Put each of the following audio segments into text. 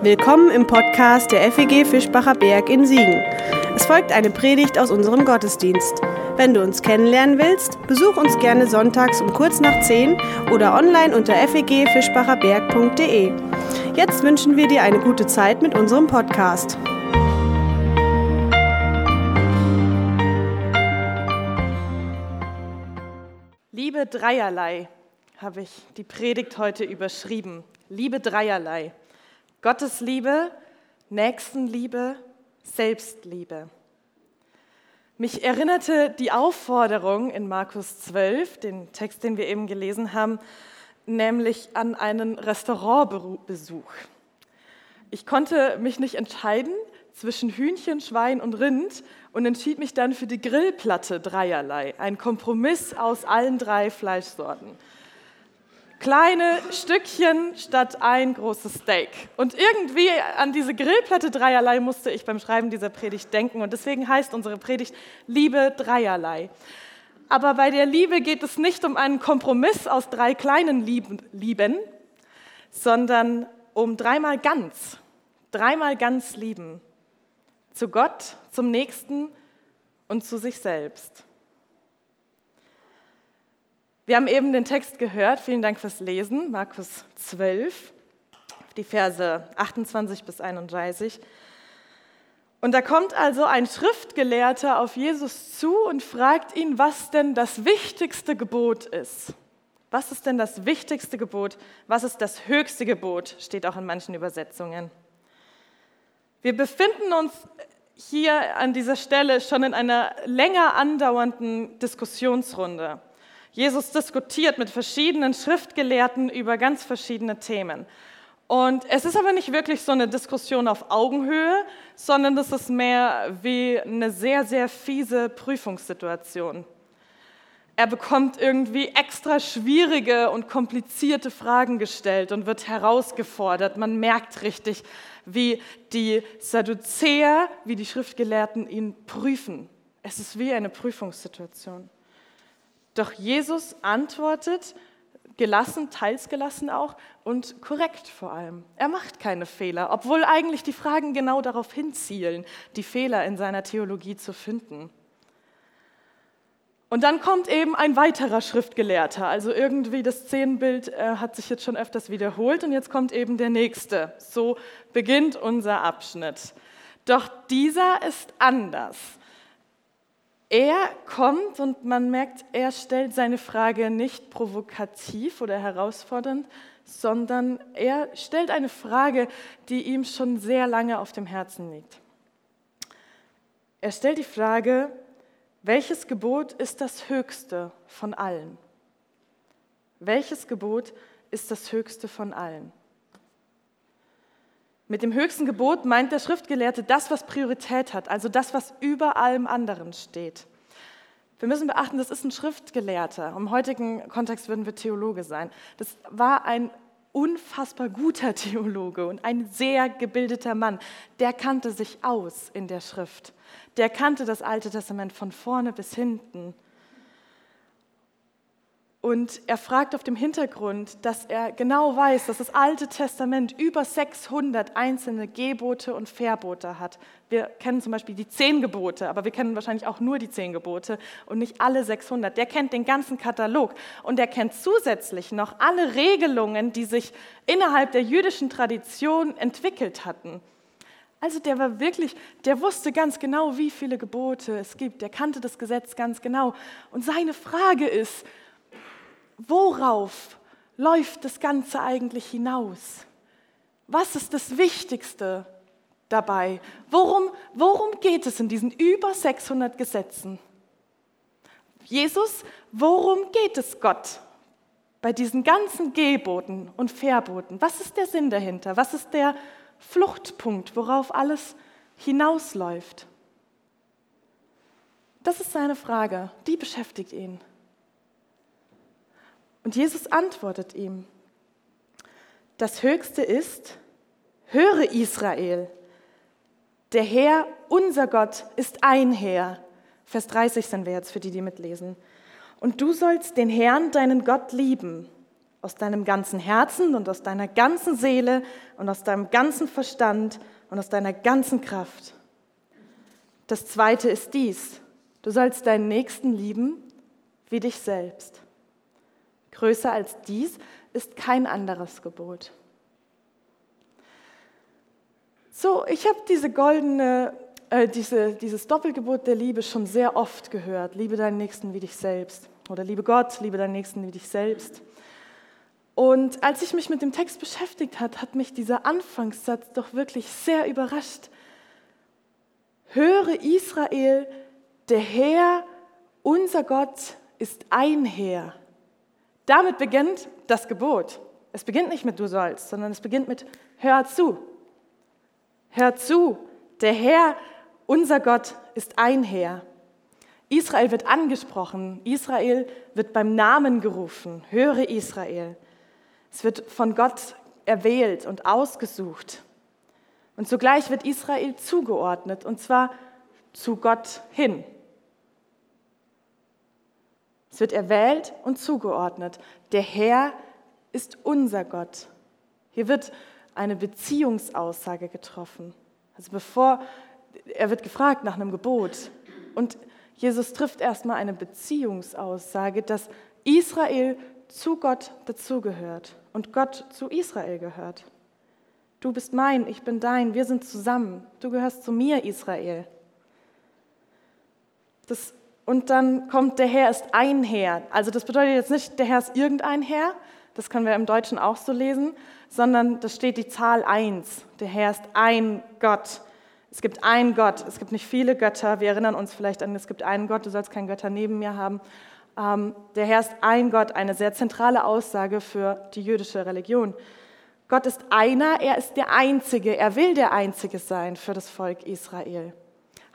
Willkommen im Podcast der FEG Fischbacher Berg in Siegen. Es folgt eine Predigt aus unserem Gottesdienst. Wenn du uns kennenlernen willst, besuch uns gerne sonntags um kurz nach 10 oder online unter fegfischbacherberg.de. Jetzt wünschen wir dir eine gute Zeit mit unserem Podcast. Liebe Dreierlei habe ich die Predigt heute überschrieben. Liebe Dreierlei. Gottes Liebe, Nächstenliebe, Selbstliebe. Mich erinnerte die Aufforderung in Markus 12, den Text, den wir eben gelesen haben, nämlich an einen Restaurantbesuch. Ich konnte mich nicht entscheiden zwischen Hühnchen, Schwein und Rind und entschied mich dann für die Grillplatte dreierlei, ein Kompromiss aus allen drei Fleischsorten kleine Stückchen statt ein großes Steak. Und irgendwie an diese Grillplatte dreierlei musste ich beim Schreiben dieser Predigt denken. Und deswegen heißt unsere Predigt Liebe dreierlei. Aber bei der Liebe geht es nicht um einen Kompromiss aus drei kleinen Lieben, sondern um dreimal ganz. Dreimal ganz lieben. Zu Gott, zum Nächsten und zu sich selbst. Wir haben eben den Text gehört. Vielen Dank fürs Lesen. Markus 12, die Verse 28 bis 31. Und da kommt also ein Schriftgelehrter auf Jesus zu und fragt ihn, was denn das wichtigste Gebot ist. Was ist denn das wichtigste Gebot? Was ist das höchste Gebot? Steht auch in manchen Übersetzungen. Wir befinden uns hier an dieser Stelle schon in einer länger andauernden Diskussionsrunde. Jesus diskutiert mit verschiedenen Schriftgelehrten über ganz verschiedene Themen. Und es ist aber nicht wirklich so eine Diskussion auf Augenhöhe, sondern das ist mehr wie eine sehr, sehr fiese Prüfungssituation. Er bekommt irgendwie extra schwierige und komplizierte Fragen gestellt und wird herausgefordert. Man merkt richtig, wie die Sadduzäer, wie die Schriftgelehrten ihn prüfen. Es ist wie eine Prüfungssituation. Doch Jesus antwortet gelassen, teils gelassen auch und korrekt vor allem. Er macht keine Fehler, obwohl eigentlich die Fragen genau darauf hinzielen, die Fehler in seiner Theologie zu finden. Und dann kommt eben ein weiterer Schriftgelehrter. Also irgendwie das Szenenbild äh, hat sich jetzt schon öfters wiederholt und jetzt kommt eben der nächste. So beginnt unser Abschnitt. Doch dieser ist anders. Er kommt und man merkt, er stellt seine Frage nicht provokativ oder herausfordernd, sondern er stellt eine Frage, die ihm schon sehr lange auf dem Herzen liegt. Er stellt die Frage, welches Gebot ist das höchste von allen? Welches Gebot ist das höchste von allen? Mit dem höchsten Gebot meint der Schriftgelehrte das, was Priorität hat, also das, was über allem anderen steht. Wir müssen beachten, das ist ein Schriftgelehrter. Im heutigen Kontext würden wir Theologe sein. Das war ein unfassbar guter Theologe und ein sehr gebildeter Mann. Der kannte sich aus in der Schrift. Der kannte das Alte Testament von vorne bis hinten. Und er fragt auf dem Hintergrund, dass er genau weiß, dass das Alte Testament über 600 einzelne Gebote und Verbote hat. Wir kennen zum Beispiel die zehn Gebote, aber wir kennen wahrscheinlich auch nur die zehn Gebote und nicht alle 600. Der kennt den ganzen Katalog und er kennt zusätzlich noch alle Regelungen, die sich innerhalb der jüdischen Tradition entwickelt hatten. Also der war wirklich, der wusste ganz genau, wie viele Gebote es gibt. Der kannte das Gesetz ganz genau. Und seine Frage ist, worauf läuft das Ganze eigentlich hinaus? Was ist das Wichtigste dabei? Worum, worum geht es in diesen über 600 Gesetzen? Jesus, worum geht es Gott bei diesen ganzen Geboten und Verboten? Was ist der Sinn dahinter? Was ist der Fluchtpunkt, worauf alles hinausläuft? Das ist seine Frage, die beschäftigt ihn. Und Jesus antwortet ihm, das Höchste ist, höre Israel, der Herr, unser Gott, ist ein Herr. Vers 30 sind wir jetzt für die, die mitlesen. Und du sollst den Herrn, deinen Gott, lieben, aus deinem ganzen Herzen und aus deiner ganzen Seele und aus deinem ganzen Verstand und aus deiner ganzen Kraft. Das zweite ist dies. Du sollst deinen Nächsten lieben wie dich selbst. Größer als dies ist kein anderes Gebot. So, ich habe diese goldene, äh, diese, dieses Doppelgebot der Liebe schon sehr oft gehört. Liebe deinen Nächsten wie dich selbst. Oder liebe Gott, liebe deinen Nächsten wie dich selbst. Und als ich mich mit dem Text beschäftigt hat, hat mich dieser Anfangssatz doch wirklich sehr überrascht. Höre Israel, der Herr, unser Gott, ist ein Herr. Damit beginnt das Gebot. Es beginnt nicht mit du sollst, sondern es beginnt mit hör zu. Hör zu, der Herr, unser Gott, ist ein Herr. Israel wird angesprochen, Israel wird beim Namen gerufen, höre Israel. Es wird von Gott erwählt und ausgesucht. Und zugleich wird Israel zugeordnet, und zwar zu Gott hin. Es wird erwählt und zugeordnet. Der Herr ist unser Gott. Hier wird eine Beziehungsaussage getroffen. Also bevor er wird gefragt nach einem Gebot und Jesus trifft erstmal eine Beziehungsaussage, dass Israel zu Gott dazugehört und Gott zu Israel gehört. Du bist mein, ich bin dein, wir sind zusammen. Du gehörst zu mir, Israel. Das, und dann kommt der Herr ist ein Herr. Also das bedeutet jetzt nicht, der Herr ist irgendein Herr, das können wir im Deutschen auch so lesen, sondern da steht die Zahl 1. Der Herr ist ein Gott. Es gibt einen Gott, es gibt nicht viele Götter. Wir erinnern uns vielleicht an, es gibt einen Gott, du sollst keinen Götter neben mir haben. Ähm, der Herr ist ein Gott, eine sehr zentrale Aussage für die jüdische Religion. Gott ist einer, er ist der Einzige, er will der Einzige sein für das Volk Israel.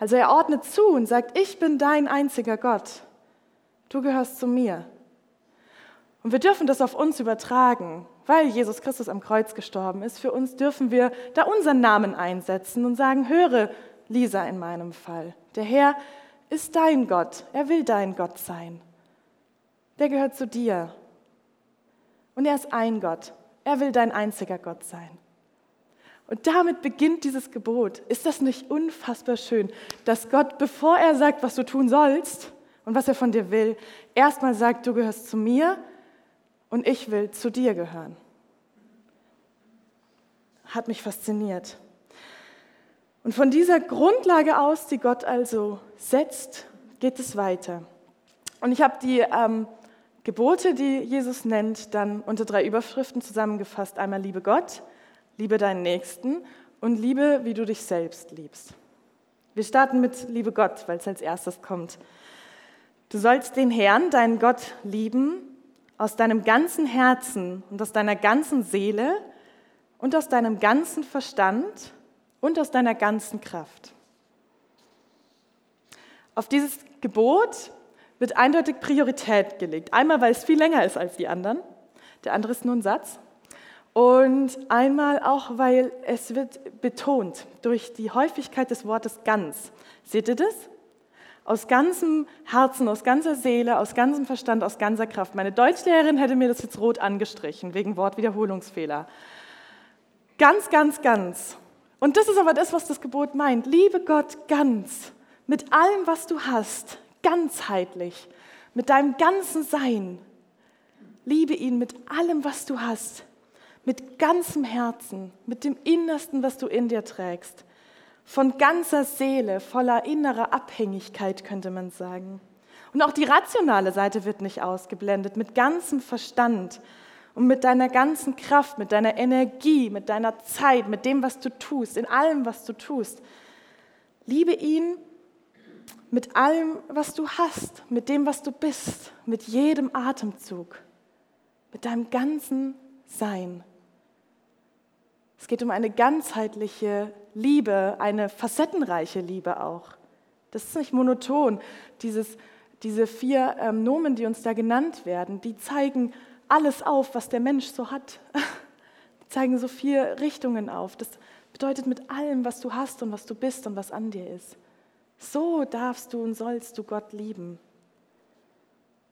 Also er ordnet zu und sagt, ich bin dein einziger Gott, du gehörst zu mir. Und wir dürfen das auf uns übertragen, weil Jesus Christus am Kreuz gestorben ist. Für uns dürfen wir da unseren Namen einsetzen und sagen, höre, Lisa in meinem Fall, der Herr ist dein Gott, er will dein Gott sein. Der gehört zu dir. Und er ist ein Gott, er will dein einziger Gott sein. Und damit beginnt dieses Gebot. Ist das nicht unfassbar schön, dass Gott, bevor er sagt, was du tun sollst und was er von dir will, erstmal sagt, du gehörst zu mir und ich will zu dir gehören. Hat mich fasziniert. Und von dieser Grundlage aus, die Gott also setzt, geht es weiter. Und ich habe die ähm, Gebote, die Jesus nennt, dann unter drei Überschriften zusammengefasst. Einmal liebe Gott, liebe deinen Nächsten und liebe, wie du dich selbst liebst. Wir starten mit liebe Gott, weil es als erstes kommt. Du sollst den Herrn, deinen Gott, lieben aus deinem ganzen Herzen und aus deiner ganzen Seele und aus deinem ganzen Verstand und aus deiner ganzen Kraft. Auf dieses Gebot wird eindeutig Priorität gelegt. Einmal, weil es viel länger ist als die anderen. Der andere ist nur ein Satz. Und einmal auch, weil es wird betont durch die Häufigkeit des Wortes ganz. Seht ihr das? aus ganzem Herzen, aus ganzer Seele, aus ganzem Verstand, aus ganzer Kraft. Meine Deutschlehrerin hätte mir das jetzt rot angestrichen, wegen Wortwiederholungsfehler. Ganz, ganz, ganz. Und das ist aber das, was das Gebot meint. Liebe Gott ganz, mit allem, was du hast, ganzheitlich, mit deinem ganzen Sein. Liebe ihn mit allem, was du hast, mit ganzem Herzen, mit dem Innersten, was du in dir trägst von ganzer Seele, voller innerer Abhängigkeit, könnte man sagen. Und auch die rationale Seite wird nicht ausgeblendet, mit ganzem Verstand und mit deiner ganzen Kraft, mit deiner Energie, mit deiner Zeit, mit dem, was du tust, in allem, was du tust. Liebe ihn mit allem, was du hast, mit dem, was du bist, mit jedem Atemzug, mit deinem ganzen Sein. Es geht um eine ganzheitliche Liebe, eine facettenreiche Liebe auch. Das ist nicht monoton. Dieses, diese vier ähm, Nomen, die uns da genannt werden, die zeigen alles auf, was der Mensch so hat. Die zeigen so vier Richtungen auf. Das bedeutet mit allem, was du hast und was du bist und was an dir ist. So darfst du und sollst du Gott lieben.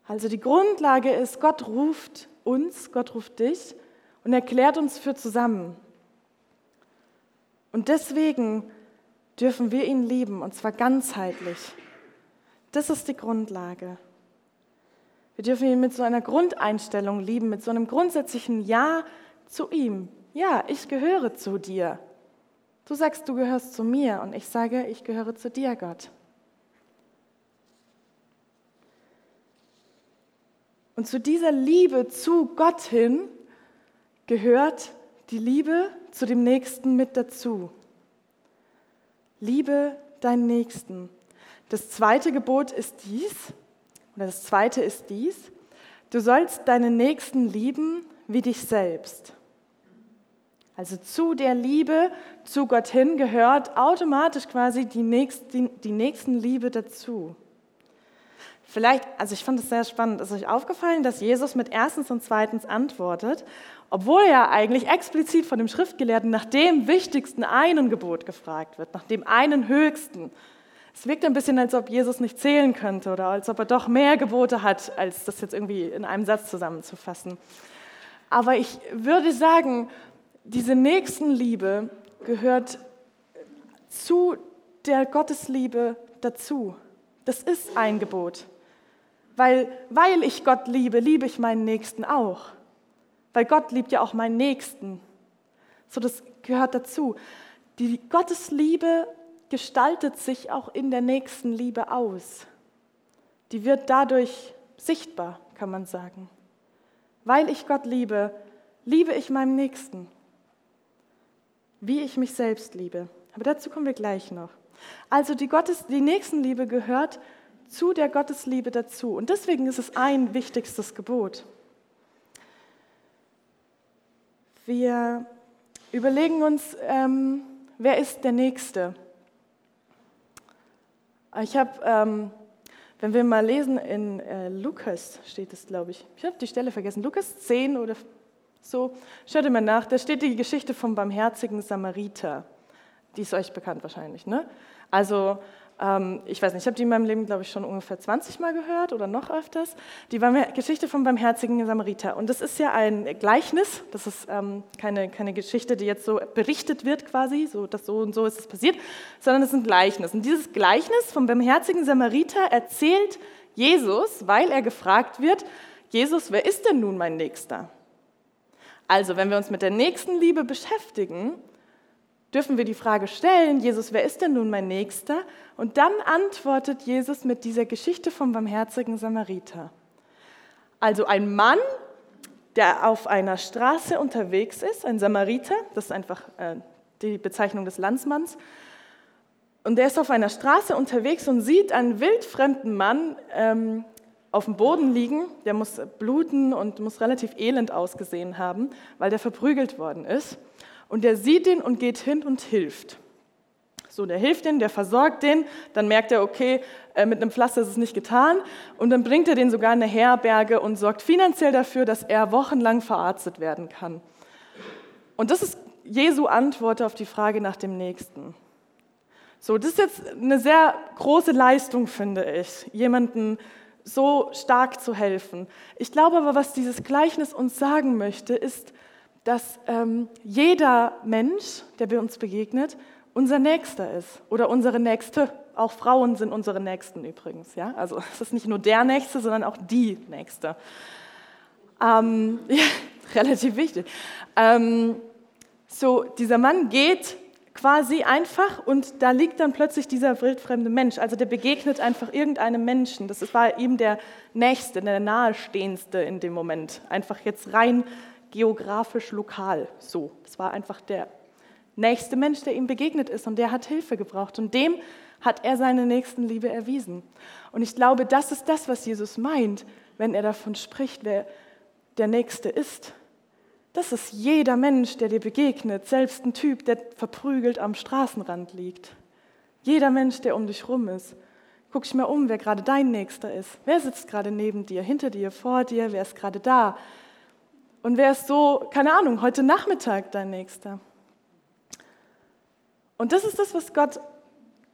Also die Grundlage ist, Gott ruft uns, Gott ruft dich und erklärt uns für zusammen. Und deswegen dürfen wir ihn lieben, und zwar ganzheitlich. Das ist die Grundlage. Wir dürfen ihn mit so einer Grundeinstellung lieben, mit so einem grundsätzlichen Ja zu ihm. Ja, ich gehöre zu dir. Du sagst, du gehörst zu mir und ich sage, ich gehöre zu dir, Gott. Und zu dieser Liebe zu Gott hin gehört die Liebe zu dem Nächsten mit dazu. Liebe deinen Nächsten. Das zweite Gebot ist dies, oder das zweite ist dies, du sollst deinen Nächsten lieben wie dich selbst. Also zu der Liebe zu Gott hin gehört automatisch quasi die, Nächst, die, die Nächstenliebe dazu. Vielleicht, also ich fand es sehr spannend, ist euch aufgefallen, dass Jesus mit erstens und zweitens antwortet, obwohl er eigentlich explizit von dem Schriftgelehrten nach dem wichtigsten einen Gebot gefragt wird, nach dem einen höchsten. Es wirkt ein bisschen, als ob Jesus nicht zählen könnte oder als ob er doch mehr Gebote hat, als das jetzt irgendwie in einem Satz zusammenzufassen. Aber ich würde sagen, diese Nächstenliebe gehört zu der Gottesliebe dazu. Das ist ein Gebot. Weil, weil ich Gott liebe, liebe ich meinen Nächsten auch. Weil Gott liebt ja auch meinen Nächsten. So, das gehört dazu. Die Gottesliebe gestaltet sich auch in der nächsten Liebe aus. Die wird dadurch sichtbar, kann man sagen. Weil ich Gott liebe, liebe ich meinem Nächsten wie ich mich selbst liebe. Aber dazu kommen wir gleich noch. Also die, Gottes, die Nächstenliebe gehört zu der Gottesliebe dazu. Und deswegen ist es ein wichtigstes Gebot. Wir überlegen uns, ähm, wer ist der Nächste? Ich habe, ähm, wenn wir mal lesen, in äh, Lukas steht es, glaube ich. Ich habe die Stelle vergessen. Lukas 10 oder so, schaut mal nach, da steht die Geschichte vom barmherzigen Samariter. Die ist euch bekannt wahrscheinlich, ne? Also, ähm, ich weiß nicht, ich habe die in meinem Leben, glaube ich, schon ungefähr 20 Mal gehört oder noch öfters. Die Geschichte vom barmherzigen Samariter. Und das ist ja ein Gleichnis, das ist ähm, keine, keine Geschichte, die jetzt so berichtet wird quasi, so dass so und so ist es passiert, sondern es ist ein Gleichnis. Und dieses Gleichnis vom barmherzigen Samariter erzählt Jesus, weil er gefragt wird, Jesus, wer ist denn nun mein Nächster? Also, wenn wir uns mit der nächsten Liebe beschäftigen, dürfen wir die Frage stellen, Jesus, wer ist denn nun mein Nächster? Und dann antwortet Jesus mit dieser Geschichte vom barmherzigen Samariter. Also ein Mann, der auf einer Straße unterwegs ist, ein Samariter, das ist einfach äh, die Bezeichnung des Landsmanns, und der ist auf einer Straße unterwegs und sieht einen wildfremden Mann ähm, auf dem Boden liegen, der muss bluten und muss relativ elend ausgesehen haben, weil der verprügelt worden ist. Und der sieht ihn und geht hin und hilft. So, der hilft den, der versorgt den, dann merkt er, okay, äh, mit einem Pflaster ist es nicht getan. Und dann bringt er den sogar in eine Herberge und sorgt finanziell dafür, dass er wochenlang verarztet werden kann. Und das ist Jesu Antwort auf die Frage nach dem Nächsten. So, das ist jetzt eine sehr große Leistung, finde ich, jemanden so stark zu helfen. Ich glaube aber, was dieses Gleichnis uns sagen möchte, ist, dass ähm, jeder Mensch, der bei uns begegnet, unser Nächster ist oder unsere Nächste. Auch Frauen sind unsere Nächsten übrigens. Ja? Also es ist nicht nur der Nächste, sondern auch die Nächste. Ähm, ja, relativ wichtig. Ähm, so, dieser Mann geht quasi einfach und da liegt dann plötzlich dieser wildfremde Mensch. Also der begegnet einfach irgendeinem Menschen. Das war ihm der Nächste, der Nahestehendste in dem Moment. Einfach jetzt rein geografisch lokal so. Das war einfach der nächste Mensch, der ihm begegnet ist und der hat Hilfe gebraucht und dem hat er seine Nächstenliebe erwiesen. Und ich glaube, das ist das, was Jesus meint, wenn er davon spricht, wer der Nächste ist. Das ist jeder Mensch, der dir begegnet, selbst ein Typ, der verprügelt am Straßenrand liegt. Jeder Mensch, der um dich rum ist. Guck dich mal um, wer gerade dein Nächster ist. Wer sitzt gerade neben dir, hinter dir, vor dir, wer ist gerade da? Und wer ist so, keine Ahnung, heute Nachmittag dein Nächster? Und das ist das, was Gott,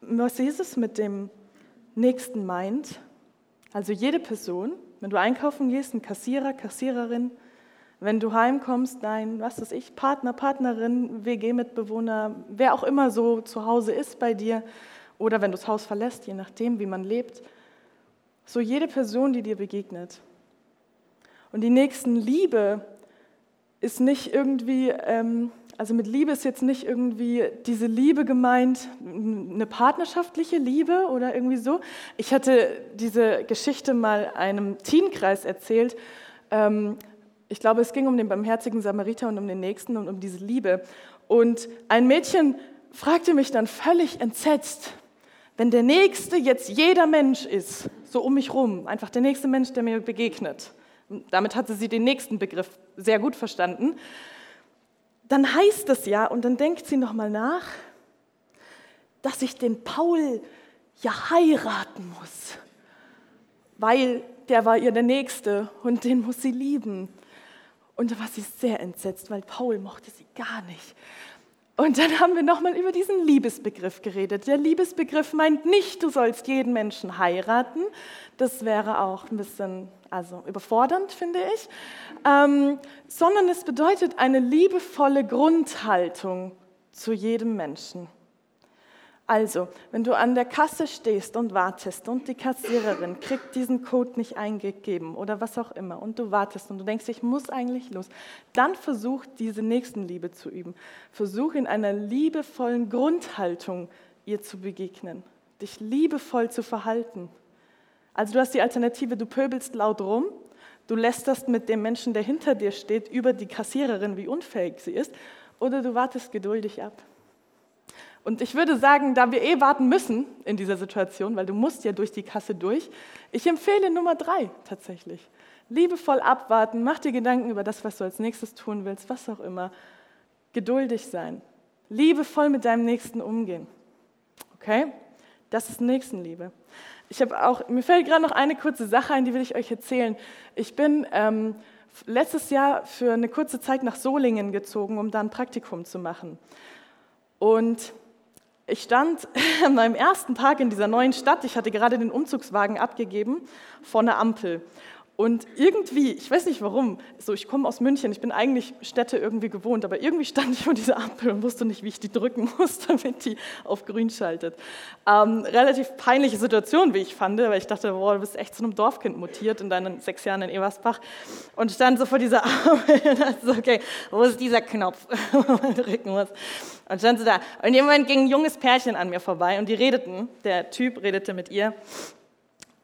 was Jesus mit dem Nächsten meint. Also jede Person, wenn du einkaufen gehst, ein Kassierer, Kassiererin, Wenn du heimkommst, dein, was weiß ich, Partner, Partnerin, WG-Mitbewohner, wer auch immer so zu Hause ist bei dir, oder wenn du das Haus verlässt, je nachdem, wie man lebt, so jede Person, die dir begegnet. Und die Nächstenliebe ist nicht irgendwie, ähm, also mit Liebe ist jetzt nicht irgendwie diese Liebe gemeint, eine partnerschaftliche Liebe oder irgendwie so. Ich hatte diese Geschichte mal einem Teenkreis erzählt. Ähm, ich glaube, es ging um den barmherzigen Samariter und um den Nächsten und um diese Liebe. Und ein Mädchen fragte mich dann völlig entsetzt, wenn der Nächste jetzt jeder Mensch ist, so um mich rum, einfach der nächste Mensch, der mir begegnet, damit hatte sie den nächsten Begriff sehr gut verstanden, dann heißt es ja, und dann denkt sie nochmal nach, dass ich den Paul ja heiraten muss, weil der war ihr der Nächste und den muss sie lieben. Und da war sie sehr entsetzt, weil Paul mochte sie gar nicht. Und dann haben wir nochmal über diesen Liebesbegriff geredet. Der Liebesbegriff meint nicht, du sollst jeden Menschen heiraten. Das wäre auch ein bisschen also überfordernd, finde ich. Ähm, sondern es bedeutet eine liebevolle Grundhaltung zu jedem Menschen. Also, wenn du an der Kasse stehst und wartest und die Kassiererin kriegt diesen Code nicht eingegeben oder was auch immer und du wartest und du denkst, ich muss eigentlich los, dann versuch diese Nächstenliebe zu üben. Versuch in einer liebevollen Grundhaltung ihr zu begegnen, dich liebevoll zu verhalten. Also du hast die Alternative, du pöbelst laut rum, du lästerst mit dem Menschen, der hinter dir steht, über die Kassiererin, wie unfähig sie ist, oder du wartest geduldig ab. Und ich würde sagen, da wir eh warten müssen in dieser Situation, weil du musst ja durch die Kasse durch, ich empfehle Nummer drei tatsächlich. Liebevoll abwarten, mach dir Gedanken über das, was du als nächstes tun willst, was auch immer. Geduldig sein. Liebevoll mit deinem Nächsten umgehen. Okay? Das ist Nächstenliebe. Ich habe auch, mir fällt gerade noch eine kurze Sache ein, die will ich euch erzählen. Ich bin ähm, letztes Jahr für eine kurze Zeit nach Solingen gezogen, um da ein Praktikum zu machen. Und ich stand an meinem ersten Tag in dieser neuen Stadt, ich hatte gerade den Umzugswagen abgegeben, vor einer Ampel. Und irgendwie, ich weiß nicht warum, so ich komme aus München, ich bin eigentlich Städte irgendwie gewohnt, aber irgendwie stand ich vor dieser Ampel und wusste nicht, wie ich die drücken muss, damit die auf grün schaltet. Ähm, relativ peinliche Situation, wie ich fand, weil ich dachte, boah, du bist echt zu einem Dorfkind mutiert in deinen sechs Jahren in Eversbach und stand so vor dieser Ampel und dachte so, okay, wo ist dieser Knopf, wo man drücken muss. Und stand so da. Und Moment ging ein junges Pärchen an mir vorbei und die redeten, der Typ redete mit ihr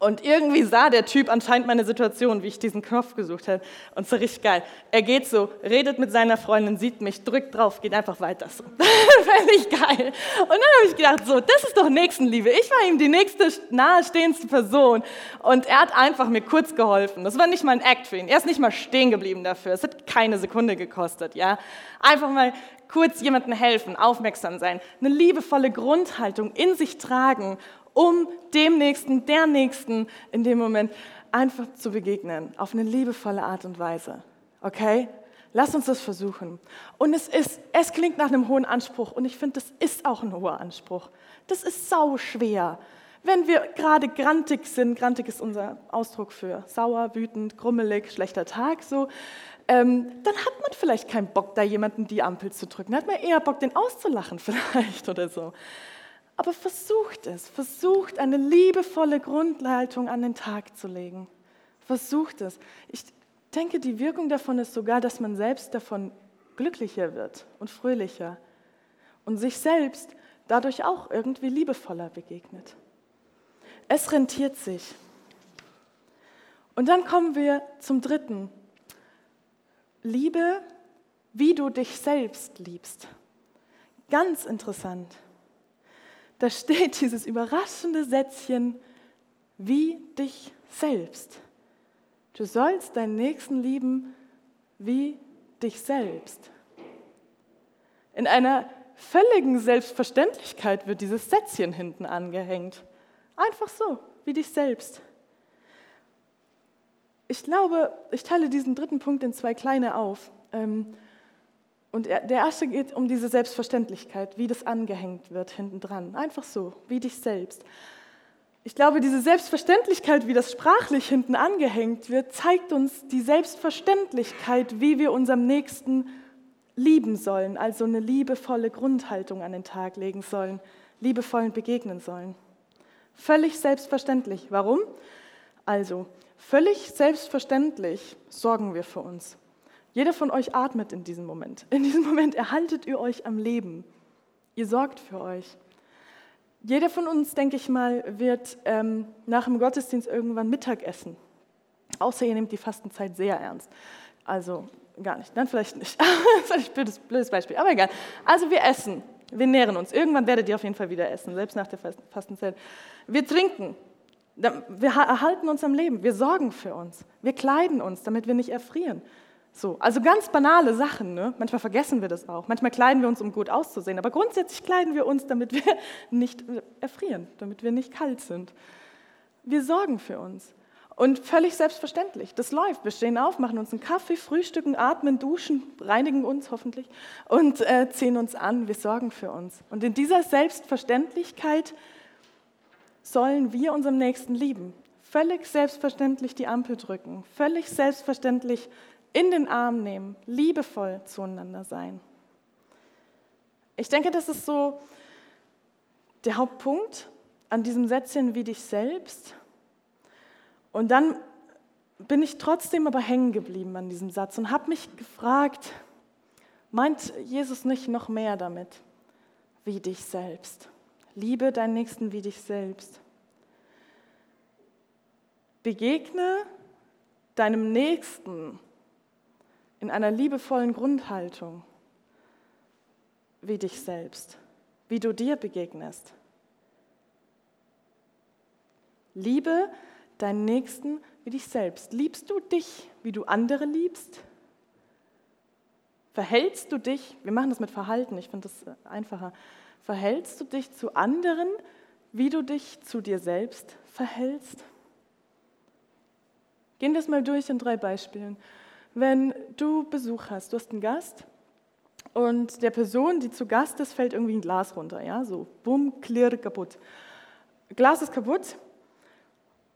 und irgendwie sah der Typ anscheinend meine Situation, wie ich diesen Knopf gesucht habe. Und so richtig geil. Er geht so, redet mit seiner Freundin, sieht mich, drückt drauf, geht einfach weiter so. Fände ich geil. Und dann habe ich gedacht, so, das ist doch Nächstenliebe. Ich war ihm die nächste nahestehendste Person. Und er hat einfach mir kurz geholfen. Das war nicht mal ein Act für ihn. Er ist nicht mal stehen geblieben dafür. Es hat keine Sekunde gekostet, ja. Einfach mal kurz jemandem helfen, aufmerksam sein, eine liebevolle Grundhaltung in sich tragen um dem Nächsten, der Nächsten in dem Moment einfach zu begegnen, auf eine liebevolle Art und Weise. Okay? Lass uns das versuchen. Und es ist, es klingt nach einem hohen Anspruch und ich finde, das ist auch ein hoher Anspruch. Das ist sau schwer. Wenn wir gerade grantig sind, grantig ist unser Ausdruck für sauer, wütend, grummelig, schlechter Tag, so, ähm, dann hat man vielleicht keinen Bock, da jemanden die Ampel zu drücken. Dann hat man eher Bock, den auszulachen vielleicht oder so. Aber versucht es, versucht eine liebevolle Grundhaltung an den Tag zu legen. Versucht es. Ich denke, die Wirkung davon ist sogar, dass man selbst davon glücklicher wird und fröhlicher und sich selbst dadurch auch irgendwie liebevoller begegnet. Es rentiert sich. Und dann kommen wir zum dritten. Liebe, wie du dich selbst liebst. Ganz interessant da steht dieses überraschende Sätzchen, wie dich selbst. Du sollst deinen Nächsten lieben wie dich selbst. In einer völligen Selbstverständlichkeit wird dieses Sätzchen hinten angehängt. Einfach so, wie dich selbst. Ich glaube, ich teile diesen dritten Punkt in zwei kleine auf. Ähm, und der erste geht um diese Selbstverständlichkeit, wie das angehängt wird hinten dran. Einfach so, wie dich selbst. ich glaube, diese Selbstverständlichkeit, wie das sprachlich hinten angehängt wird, zeigt uns die Selbstverständlichkeit, wie wir unserem Nächsten lieben sollen, also eine liebevolle Grundhaltung an den Tag legen sollen, liebevollen begegnen sollen. Völlig selbstverständlich. Warum? Also, völlig selbstverständlich sorgen wir für uns. Jeder von euch atmet in diesem Moment. In diesem Moment erhaltet ihr euch am Leben. Ihr sorgt für euch. Jeder von uns, denke ich mal, wird ähm, nach dem Gottesdienst irgendwann Mittag essen. Außer ihr nehmt die Fastenzeit sehr ernst. Also gar nicht, dann vielleicht nicht. das ist ein blödes, blödes Beispiel, aber egal. Also wir essen, wir nähren uns. Irgendwann werdet ihr auf jeden Fall wieder essen, selbst nach der Fastenzeit. Wir trinken, wir erhalten uns am Leben, wir sorgen für uns, wir kleiden uns, damit wir nicht erfrieren. So, also ganz banale Sachen. Ne? Manchmal vergessen wir das auch. Manchmal kleiden wir uns, um gut auszusehen. Aber grundsätzlich kleiden wir uns, damit wir nicht erfrieren, damit wir nicht kalt sind. Wir sorgen für uns. Und völlig selbstverständlich. Das läuft. Wir stehen auf, machen uns einen Kaffee, frühstücken, atmen, duschen, reinigen uns hoffentlich und äh, ziehen uns an. Wir sorgen für uns. Und in dieser Selbstverständlichkeit sollen wir unserem Nächsten lieben. Völlig selbstverständlich die Ampel drücken. Völlig selbstverständlich in den Arm nehmen, liebevoll zueinander sein. Ich denke, das ist so der Hauptpunkt an diesem Sätzchen wie dich selbst. Und dann bin ich trotzdem aber hängen geblieben an diesem Satz und habe mich gefragt, meint Jesus nicht noch mehr damit? Wie dich selbst. Liebe deinen Nächsten wie dich selbst. Begegne deinem Nächsten in einer liebevollen Grundhaltung wie dich selbst, wie du dir begegnest. Liebe deinen Nächsten wie dich selbst. Liebst du dich, wie du andere liebst? Verhältst du dich, wir machen das mit Verhalten, ich finde das einfacher, verhältst du dich zu anderen, wie du dich zu dir selbst verhältst? Gehen wir es mal durch in drei Beispielen. Wenn du Besuch hast, du hast einen Gast und der Person, die zu Gast ist, fällt irgendwie ein Glas runter, ja, so bumm, klirr, kaputt. Glas ist kaputt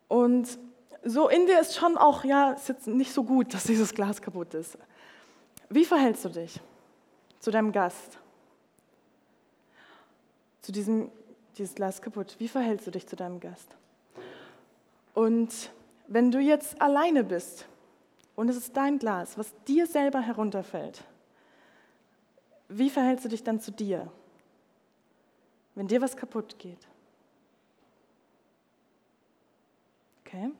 und so in dir ist schon auch, ja, ist jetzt nicht so gut, dass dieses Glas kaputt ist. Wie verhältst du dich zu deinem Gast? Zu diesem, dieses Glas kaputt. Wie verhältst du dich zu deinem Gast? Und wenn du jetzt alleine bist und es ist dein Glas, was dir selber herunterfällt. Wie verhältst du dich dann zu dir, wenn dir was kaputt geht? Okay.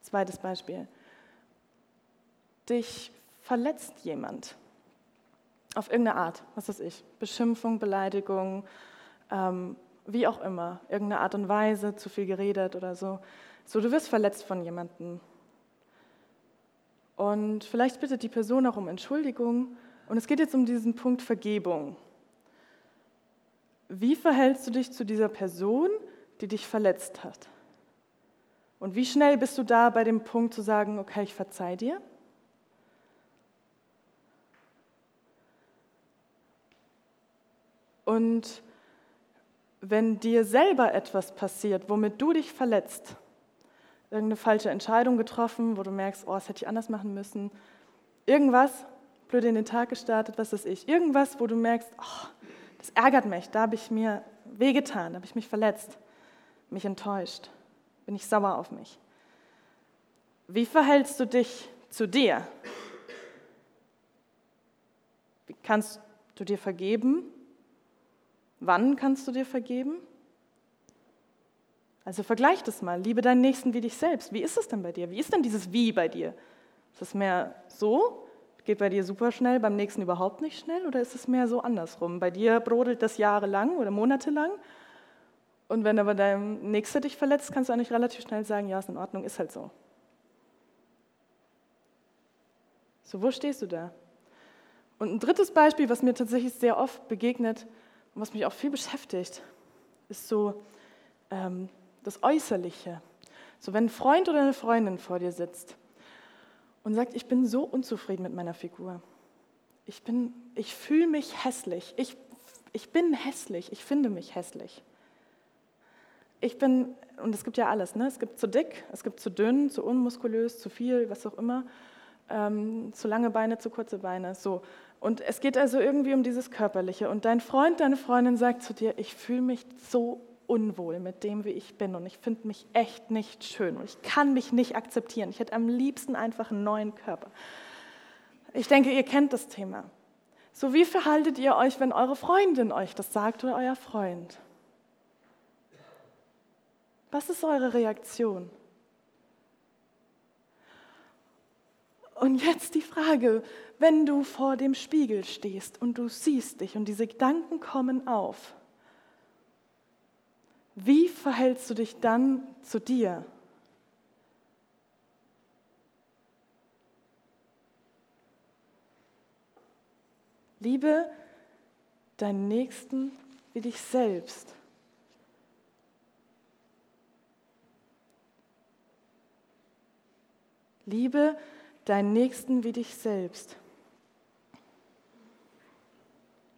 Zweites Beispiel. Dich verletzt jemand auf irgendeine Art, was weiß ich, Beschimpfung, Beleidigung, ähm, wie auch immer, irgendeine Art und Weise, zu viel geredet oder so. So, du wirst verletzt von jemandem. Und vielleicht bittet die Person auch um Entschuldigung. Und es geht jetzt um diesen Punkt Vergebung. Wie verhältst du dich zu dieser Person, die dich verletzt hat? Und wie schnell bist du da bei dem Punkt zu sagen, okay, ich verzeih dir? Und wenn dir selber etwas passiert, womit du dich verletzt, irgendeine falsche Entscheidung getroffen, wo du merkst, oh, das hätte ich anders machen müssen. Irgendwas, blöd in den Tag gestartet, was weiß ich. Irgendwas, wo du merkst, oh, das ärgert mich, da habe ich mir wehgetan, da habe ich mich verletzt, mich enttäuscht, bin ich sauer auf mich. Wie verhältst du dich zu dir? Wie kannst du dir vergeben? Wann kannst du dir vergeben? Also vergleich das mal. Liebe deinen Nächsten wie dich selbst. Wie ist es denn bei dir? Wie ist denn dieses Wie bei dir? Ist es mehr so? Geht bei dir super schnell, beim nächsten überhaupt nicht schnell? Oder ist es mehr so andersrum? Bei dir brodelt das jahrelang oder monatelang. Und wenn aber dein Nächster dich verletzt, kannst du eigentlich relativ schnell sagen, ja, ist in Ordnung, ist halt so. So, wo stehst du da? Und ein drittes Beispiel, was mir tatsächlich sehr oft begegnet und was mich auch viel beschäftigt, ist so, ähm, das Äußerliche. So, wenn ein Freund oder eine Freundin vor dir sitzt und sagt, ich bin so unzufrieden mit meiner Figur. Ich, ich fühle mich hässlich. Ich, ich bin hässlich. Ich finde mich hässlich. ich bin, und es gibt ja alles, ne? es gibt zu dick, es gibt zu dünn, zu unmuskulös, zu viel, was auch immer, ähm, zu lange Beine, zu kurze Beine, so. Und es geht also irgendwie um dieses Körperliche. Und dein Freund, deine Freundin sagt zu dir, ich fühle mich so unwohl mit dem, wie ich bin und ich finde mich echt nicht schön und ich kann mich nicht akzeptieren. Ich hätte am liebsten einfach einen neuen Körper. Ich denke, ihr kennt das Thema. So wie verhaltet ihr euch, wenn eure Freundin euch das sagt oder euer Freund? Was ist eure Reaktion? Und jetzt die Frage, wenn du vor dem Spiegel stehst und du siehst dich und diese Gedanken kommen auf, wie verhältst du dich dann zu dir? Liebe deinen Nächsten wie dich selbst. Liebe deinen Nächsten wie dich selbst.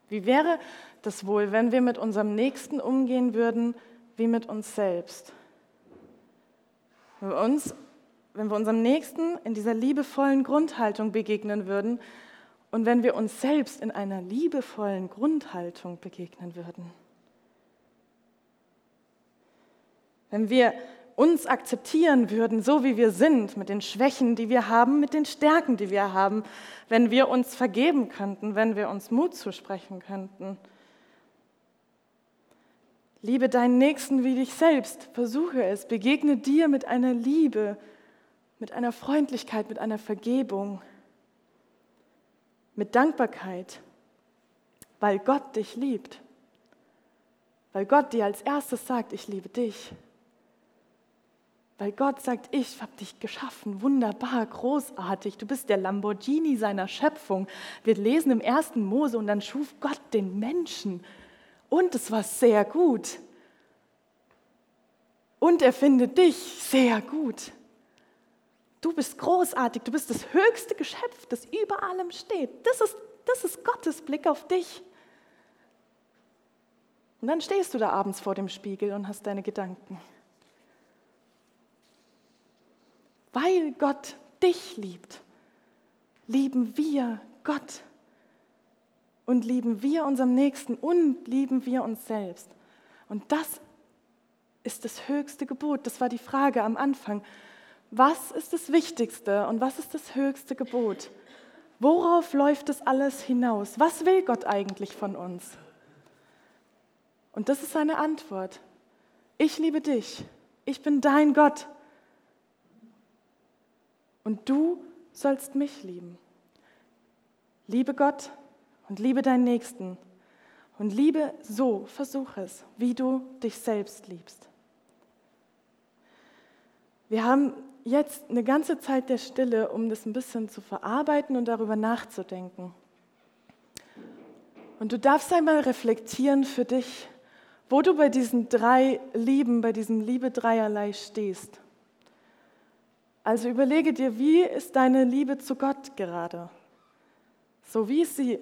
Wie wäre das wohl, wenn wir mit unserem Nächsten umgehen würden wie mit uns selbst? Wenn wir, uns, wenn wir unserem Nächsten in dieser liebevollen Grundhaltung begegnen würden und wenn wir uns selbst in einer liebevollen Grundhaltung begegnen würden. Wenn wir uns akzeptieren würden, so wie wir sind, mit den Schwächen, die wir haben, mit den Stärken, die wir haben, wenn wir uns vergeben könnten, wenn wir uns Mut zusprechen könnten. Liebe deinen Nächsten wie dich selbst, versuche es, begegne dir mit einer Liebe, mit einer Freundlichkeit, mit einer Vergebung, mit Dankbarkeit, weil Gott dich liebt, weil Gott dir als erstes sagt, ich liebe dich. Weil Gott sagt, ich habe dich geschaffen, wunderbar, großartig, du bist der Lamborghini seiner Schöpfung. Wir lesen im ersten Mose und dann schuf Gott den Menschen und es war sehr gut. Und er findet dich sehr gut. Du bist großartig, du bist das höchste Geschöpf, das über allem steht. Das ist, das ist Gottes Blick auf dich. Und dann stehst du da abends vor dem Spiegel und hast deine Gedanken. Weil Gott dich liebt, lieben wir Gott und lieben wir unserem Nächsten und lieben wir uns selbst. Und das ist das höchste Gebot. Das war die Frage am Anfang. Was ist das Wichtigste und was ist das höchste Gebot? Worauf läuft das alles hinaus? Was will Gott eigentlich von uns? Und das ist seine Antwort. Ich liebe dich. Ich bin dein Gott und du sollst mich lieben. Liebe Gott und liebe deinen Nächsten und liebe so, versuch es, wie du dich selbst liebst. Wir haben jetzt eine ganze Zeit der Stille, um das ein bisschen zu verarbeiten und darüber nachzudenken. Und du darfst einmal reflektieren für dich, wo du bei diesen drei Lieben, bei diesem Liebe dreierlei stehst. Also überlege dir, wie ist deine Liebe zu Gott gerade? So wie ist sie?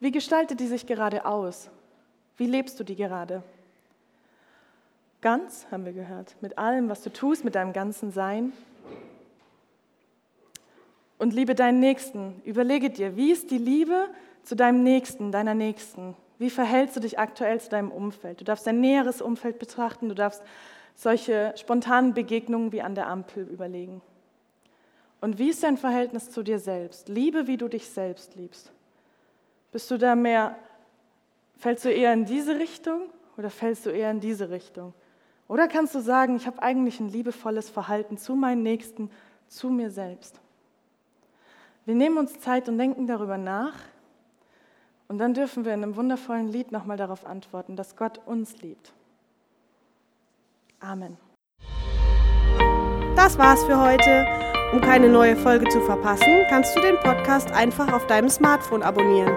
Wie gestaltet die sich gerade aus? Wie lebst du die gerade? Ganz, haben wir gehört, mit allem, was du tust, mit deinem ganzen Sein. Und liebe deinen Nächsten. Überlege dir, wie ist die Liebe zu deinem Nächsten, deiner Nächsten? Wie verhältst du dich aktuell zu deinem Umfeld? Du darfst dein näheres Umfeld betrachten, du darfst solche spontanen Begegnungen wie an der Ampel überlegen. Und wie ist dein Verhältnis zu dir selbst? Liebe, wie du dich selbst liebst. Bist du da mehr, fällst du eher in diese Richtung oder fällst du eher in diese Richtung? Oder kannst du sagen, ich habe eigentlich ein liebevolles Verhalten zu meinen Nächsten, zu mir selbst? Wir nehmen uns Zeit und denken darüber nach. Und dann dürfen wir in einem wundervollen Lied nochmal darauf antworten, dass Gott uns liebt. Amen. Das war's für heute. Um keine neue Folge zu verpassen, kannst du den Podcast einfach auf deinem Smartphone abonnieren.